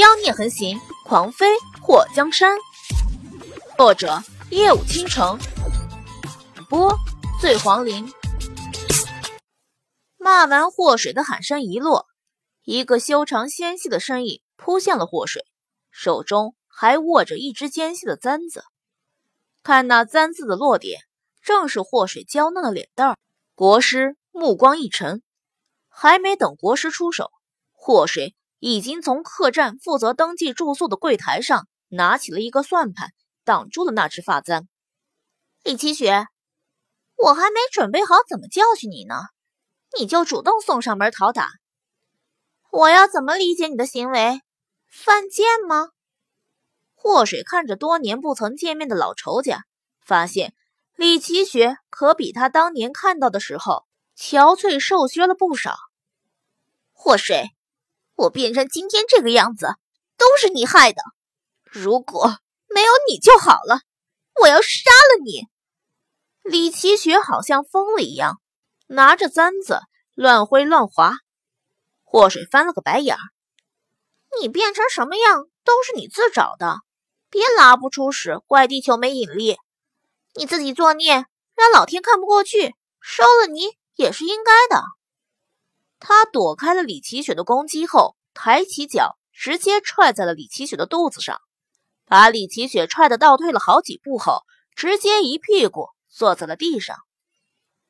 妖孽横行，狂飞祸江山。作者：夜舞倾城，播：醉黄林。骂完祸水的喊声一落，一个修长纤细的身影扑向了祸水，手中还握着一只尖细的簪子。看那簪子的落点，正是祸水娇嫩的脸蛋儿。国师目光一沉，还没等国师出手，祸水。已经从客栈负责登记住宿的柜台上拿起了一个算盘，挡住了那只发簪。李奇雪，我还没准备好怎么教训你呢，你就主动送上门讨打，我要怎么理解你的行为？犯贱吗？祸水看着多年不曾见面的老仇家，发现李奇雪可比他当年看到的时候憔悴瘦削了不少。祸水。我变成今天这个样子，都是你害的。如果没有你就好了，我要杀了你！李奇雪好像疯了一样，拿着簪子乱挥乱划。祸水翻了个白眼儿：“你变成什么样都是你自找的，别拉不出屎怪地球没引力。你自己作孽，让老天看不过去，收了你也是应该的。”他躲开了李奇雪的攻击后，抬起脚，直接踹在了李奇雪的肚子上，把李奇雪踹得倒退了好几步后，直接一屁股坐在了地上。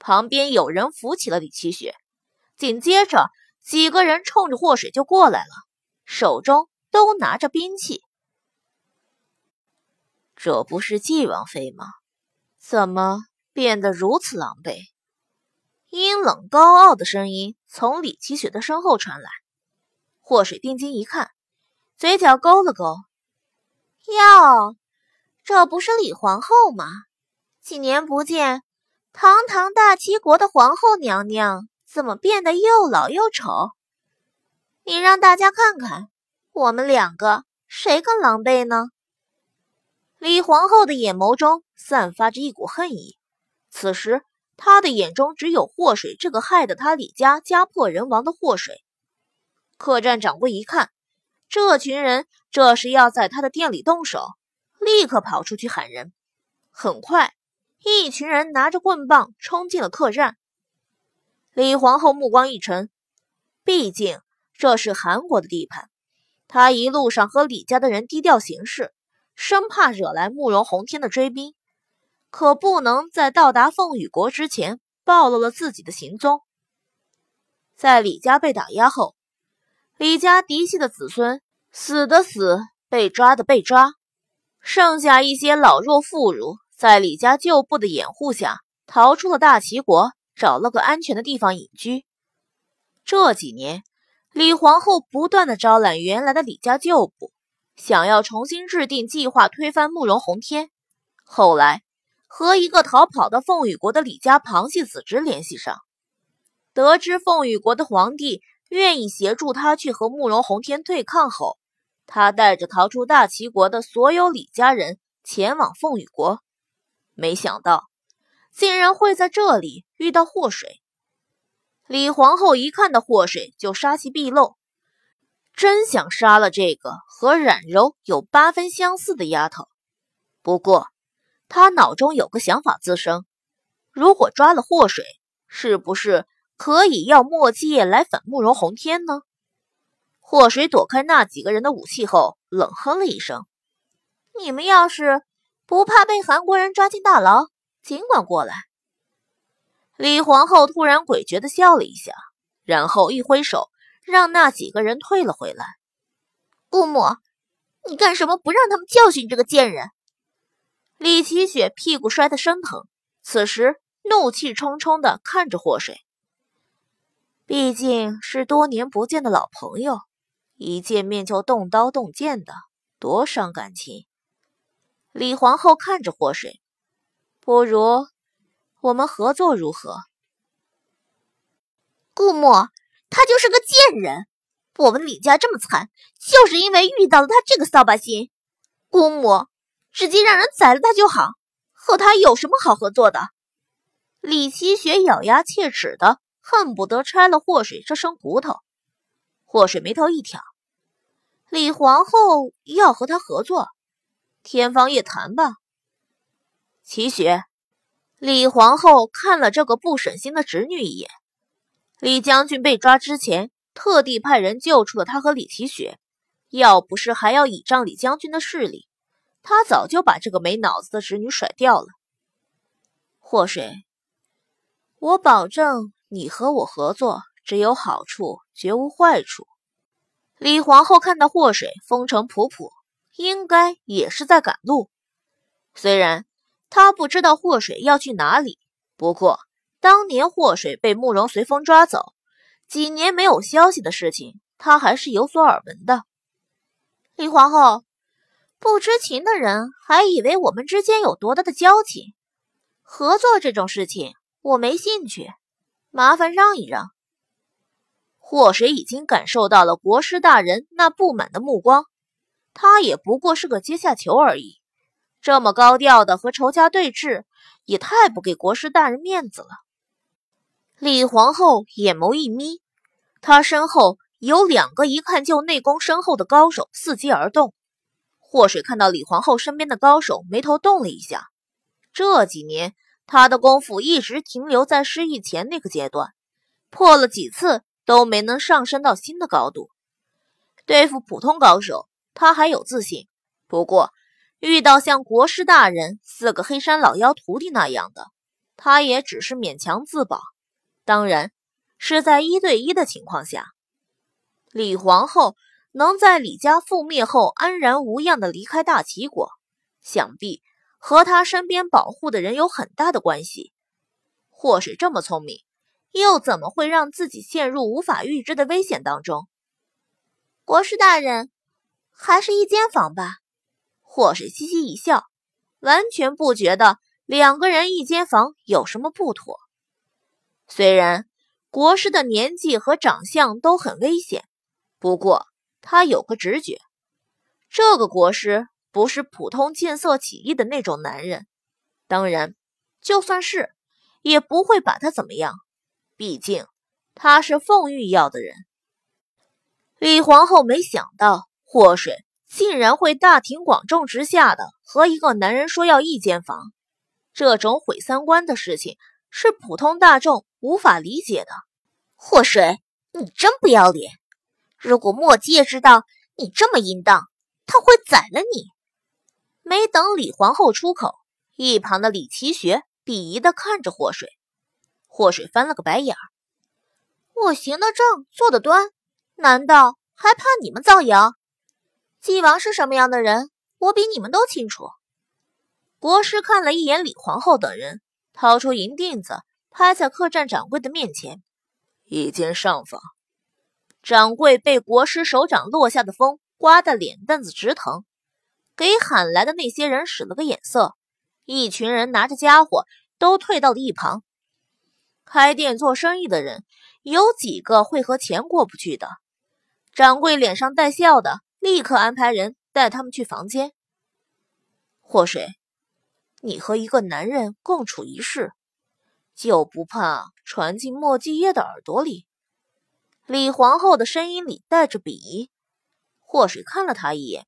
旁边有人扶起了李奇雪，紧接着几个人冲着祸水就过来了，手中都拿着兵器。这不是纪王妃吗？怎么变得如此狼狈？阴冷高傲的声音从李奇雪的身后传来。祸水定睛一看，嘴角勾了勾：“哟，这不是李皇后吗？几年不见，堂堂大齐国的皇后娘娘怎么变得又老又丑？你让大家看看，我们两个谁更狼狈呢？”李皇后的眼眸中散发着一股恨意，此时。她的眼中只有祸水这个害得她李家家破人亡的祸水。客栈掌柜一看，这群人这是要在他的店里动手，立刻跑出去喊人。很快，一群人拿着棍棒冲进了客栈。李皇后目光一沉，毕竟这是韩国的地盘，她一路上和李家的人低调行事，生怕惹来慕容洪天的追兵。可不能在到达凤羽国之前暴露了自己的行踪。在李家被打压后，李家嫡系的子孙死的死，被抓的被抓，剩下一些老弱妇孺，在李家旧部的掩护下逃出了大齐国，找了个安全的地方隐居。这几年，李皇后不断的招揽原来的李家旧部，想要重新制定计划推翻慕容洪天。后来。和一个逃跑的凤羽国的李家旁系子侄联系上，得知凤羽国的皇帝愿意协助他去和慕容洪天对抗后，他带着逃出大齐国的所有李家人前往凤羽国，没想到竟然会在这里遇到祸水。李皇后一看到祸水就杀气毕露，真想杀了这个和冉柔有八分相似的丫头，不过。他脑中有个想法滋生：如果抓了祸水，是不是可以要墨迹来反慕容洪天呢？祸水躲开那几个人的武器后，冷哼了一声：“你们要是不怕被韩国人抓进大牢，尽管过来。”李皇后突然诡谲的笑了一下，然后一挥手，让那几个人退了回来。姑母，你干什么不让他们教训这个贱人？李奇雪屁股摔得生疼，此时怒气冲冲地看着祸水。毕竟是多年不见的老朋友，一见面就动刀动剑的，多伤感情。李皇后看着祸水，不如我们合作如何？顾母，他就是个贱人，我们李家这么惨，就是因为遇到了他这个扫把星。姑母。直接让人宰了他就好，和他有什么好合作的？李七雪咬牙切齿的，恨不得拆了祸水这身骨头。祸水眉头一挑，李皇后要和他合作，天方夜谭吧？齐雪，李皇后看了这个不省心的侄女一眼。李将军被抓之前，特地派人救出了他和李齐雪。要不是还要倚仗李将军的势力，他早就把这个没脑子的侄女甩掉了。祸水，我保证你和我合作只有好处，绝无坏处。李皇后看到祸水风尘仆仆，应该也是在赶路。虽然她不知道祸水要去哪里，不过当年祸水被慕容随风抓走，几年没有消息的事情，她还是有所耳闻的。李皇后，不知情的人还以为我们之间有多大的交情，合作这种事情我没兴趣，麻烦让一让。祸水已经感受到了国师大人那不满的目光，他也不过是个阶下囚而已，这么高调的和仇家对峙，也太不给国师大人面子了。李皇后眼眸一眯，她身后有两个一看就内功深厚的高手伺机而动。祸水看到李皇后身边的高手，眉头动了一下。这几年他的功夫一直停留在失忆前那个阶段，破了几次。都没能上升到新的高度。对付普通高手，他还有自信；不过遇到像国师大人、四个黑山老妖徒弟那样的，他也只是勉强自保。当然是在一对一的情况下。李皇后能在李家覆灭后安然无恙的离开大齐国，想必和他身边保护的人有很大的关系。或是这么聪明。又怎么会让自己陷入无法预知的危险当中？国师大人，还是一间房吧。祸水嘻嘻一笑，完全不觉得两个人一间房有什么不妥。虽然国师的年纪和长相都很危险，不过他有个直觉，这个国师不是普通见色起意的那种男人。当然，就算是，也不会把他怎么样。毕竟他是凤玉要的人，李皇后没想到祸水竟然会大庭广众之下的和一个男人说要一间房，这种毁三观的事情是普通大众无法理解的。祸水，你真不要脸！如果莫也知道你这么淫荡，他会宰了你。没等李皇后出口，一旁的李奇学鄙夷的看着祸水。祸水翻了个白眼儿，我行得正，坐得端，难道还怕你们造谣？纪王是什么样的人，我比你们都清楚。国师看了一眼李皇后等人，掏出银锭子，拍在客栈掌柜的面前：“一间上房。”掌柜被国师手掌落下的风刮得脸蛋子直疼，给喊来的那些人使了个眼色，一群人拿着家伙都退到了一旁。开店做生意的人，有几个会和钱过不去的？掌柜脸上带笑的，立刻安排人带他们去房间。祸水，你和一个男人共处一室，就不怕传进莫继业的耳朵里？李皇后的声音里带着鄙夷。祸水看了他一眼，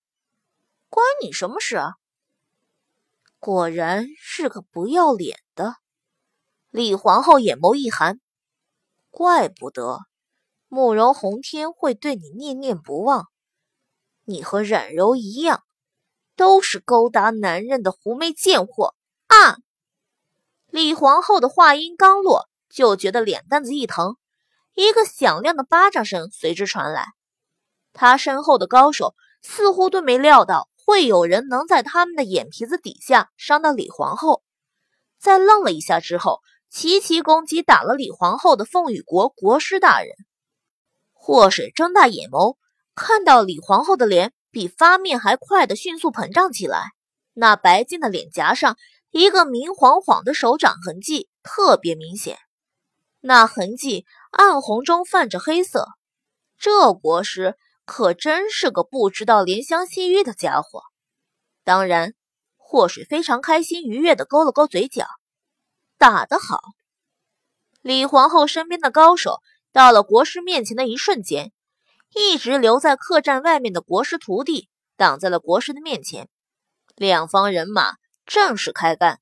关你什么事啊？果然是个不要脸的。李皇后眼眸一寒，怪不得慕容宏天会对你念念不忘。你和冉柔一样，都是勾搭男人的狐媚贱货啊！李皇后的话音刚落，就觉得脸蛋子一疼，一个响亮的巴掌声随之传来。他身后的高手似乎都没料到会有人能在他们的眼皮子底下伤到李皇后，在愣了一下之后。齐齐攻击打了李皇后的凤羽国国师大人，祸水睁大眼眸，看到李皇后的脸比发面还快的迅速膨胀起来，那白净的脸颊上一个明晃晃的手掌痕迹特别明显，那痕迹暗红中泛着黑色。这国师可真是个不知道怜香惜玉的家伙。当然，祸水非常开心愉悦地勾了勾嘴角。打得好！李皇后身边的高手到了国师面前的一瞬间，一直留在客栈外面的国师徒弟挡在了国师的面前，两方人马正式开干。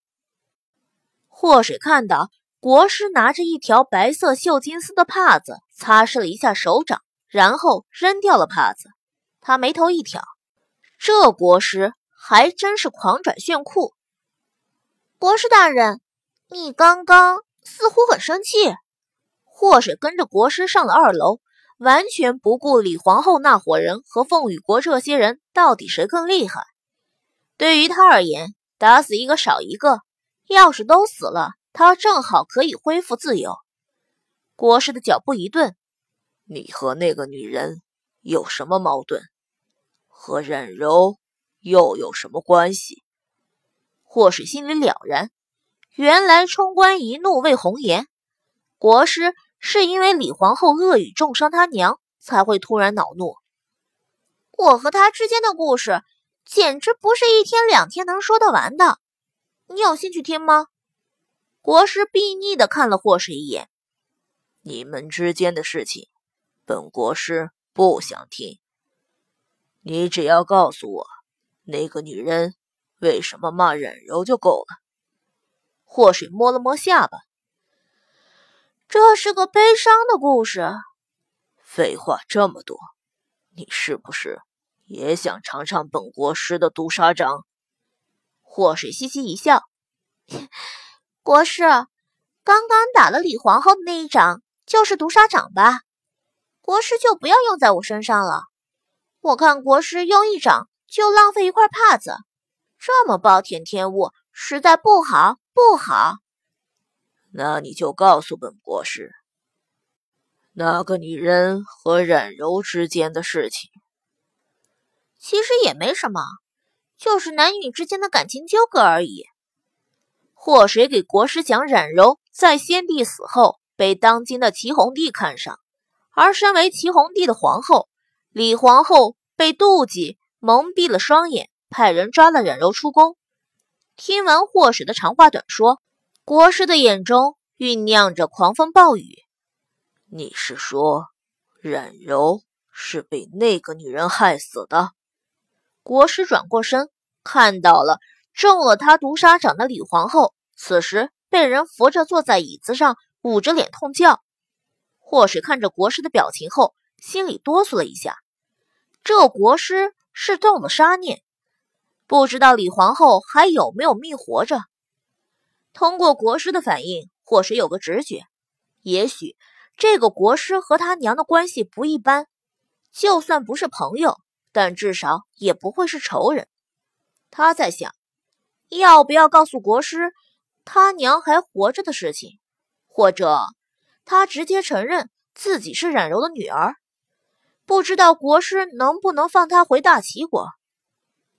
祸水看到国师拿着一条白色绣金丝的帕子，擦拭了一下手掌，然后扔掉了帕子。他眉头一挑，这国师还真是狂拽炫酷。国师大人，你刚刚似乎很生气。祸水跟着国师上了二楼，完全不顾李皇后那伙人和凤羽国这些人到底谁更厉害。对于他而言，打死一个少一个。要是都死了，他正好可以恢复自由。国师的脚步一顿：“你和那个女人有什么矛盾？和冉柔又有什么关系？”祸水心里了然，原来冲冠一怒为红颜。国师是因为李皇后恶语重伤他娘，才会突然恼怒。我和他之间的故事，简直不是一天两天能说得完的。你有兴趣听吗？国师睥睨的看了霍水一眼。你们之间的事情，本国师不想听。你只要告诉我，那个女人为什么骂冉柔就够了。祸水摸了摸下巴。这是个悲伤的故事。废话这么多，你是不是也想尝尝本国师的毒沙掌？祸水嘻嘻一笑：“ 国师，刚刚打了李皇后的那一掌就是毒沙掌吧？国师就不要用在我身上了。我看国师用一掌就浪费一块帕子，这么暴殄天物，实在不好，不好。那你就告诉本国师，那个女人和冉柔之间的事情。其实也没什么。”就是男女之间的感情纠葛而已。祸水给国师讲冉柔在先帝死后被当今的齐弘帝看上，而身为齐弘帝的皇后李皇后被妒忌蒙蔽了双眼，派人抓了冉柔出宫。听完祸水的长话短说，国师的眼中酝酿着狂风暴雨。你是说冉柔是被那个女人害死的？国师转过身，看到了中了他毒沙掌的李皇后，此时被人扶着坐在椅子上，捂着脸痛叫。霍水看着国师的表情后，心里哆嗦了一下。这国师是动了杀念，不知道李皇后还有没有命活着。通过国师的反应，霍水有个直觉，也许这个国师和他娘的关系不一般，就算不是朋友。但至少也不会是仇人。他在想，要不要告诉国师他娘还活着的事情，或者他直接承认自己是冉柔的女儿。不知道国师能不能放他回大齐国。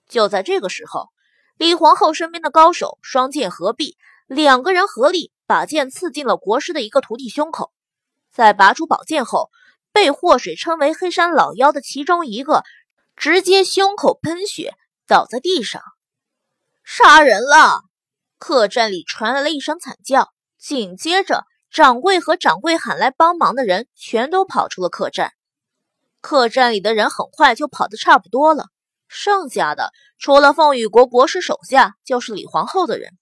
就在这个时候，李皇后身边的高手双剑合璧，两个人合力把剑刺进了国师的一个徒弟胸口。在拔出宝剑后，被祸水称为黑山老妖的其中一个。直接胸口喷血，倒在地上，杀人了！客栈里传来了一声惨叫，紧接着掌柜和掌柜喊来帮忙的人全都跑出了客栈。客栈里的人很快就跑得差不多了，剩下的除了凤羽国国师手下，就是李皇后的人。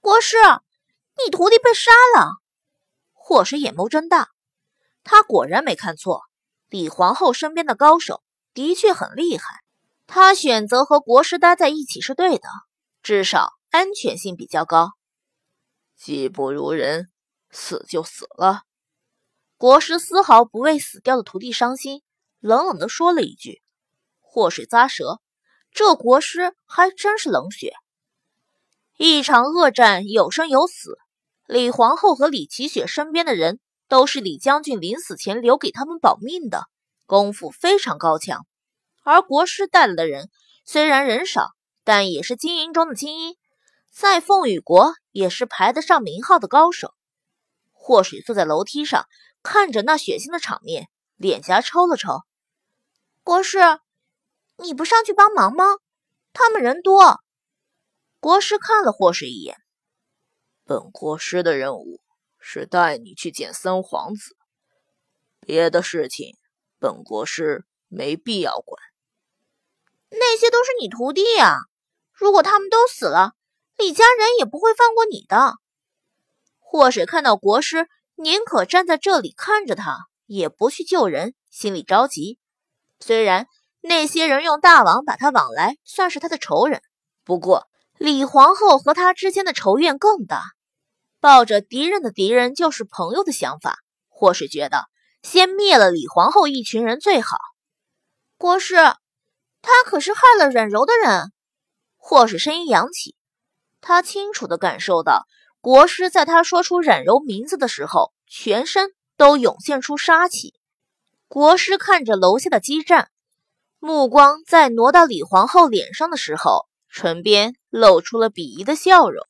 国师，你徒弟被杀了！祸水眼眸睁大，他果然没看错，李皇后身边的高手。的确很厉害，他选择和国师待在一起是对的，至少安全性比较高。技不如人，死就死了。国师丝毫不为死掉的徒弟伤心，冷冷地说了一句：“祸水咂舌，这国师还真是冷血。”一场恶战有生有死，李皇后和李奇雪身边的人都是李将军临死前留给他们保命的。功夫非常高强，而国师带来的人虽然人少，但也是精英中的精英，在凤羽国也是排得上名号的高手。祸水坐在楼梯上，看着那血腥的场面，脸颊抽了抽。国师，你不上去帮忙吗？他们人多。国师看了祸水一眼，本国师的任务是带你去见三皇子，别的事情。本国师没必要管。那些都是你徒弟啊，如果他们都死了，李家人也不会放过你的。祸水看到国师宁可站在这里看着他，也不去救人，心里着急。虽然那些人用大网把他往来，算是他的仇人，不过李皇后和他之间的仇怨更大。抱着敌人的敌人就是朋友的想法，祸水觉得先灭了李皇后一群人最好。国师。他可是害了阮柔的人，或是声音扬起。他清楚地感受到，国师在他说出冉柔名字的时候，全身都涌现出杀气。国师看着楼下的激战，目光在挪到李皇后脸上的时候，唇边露出了鄙夷的笑容。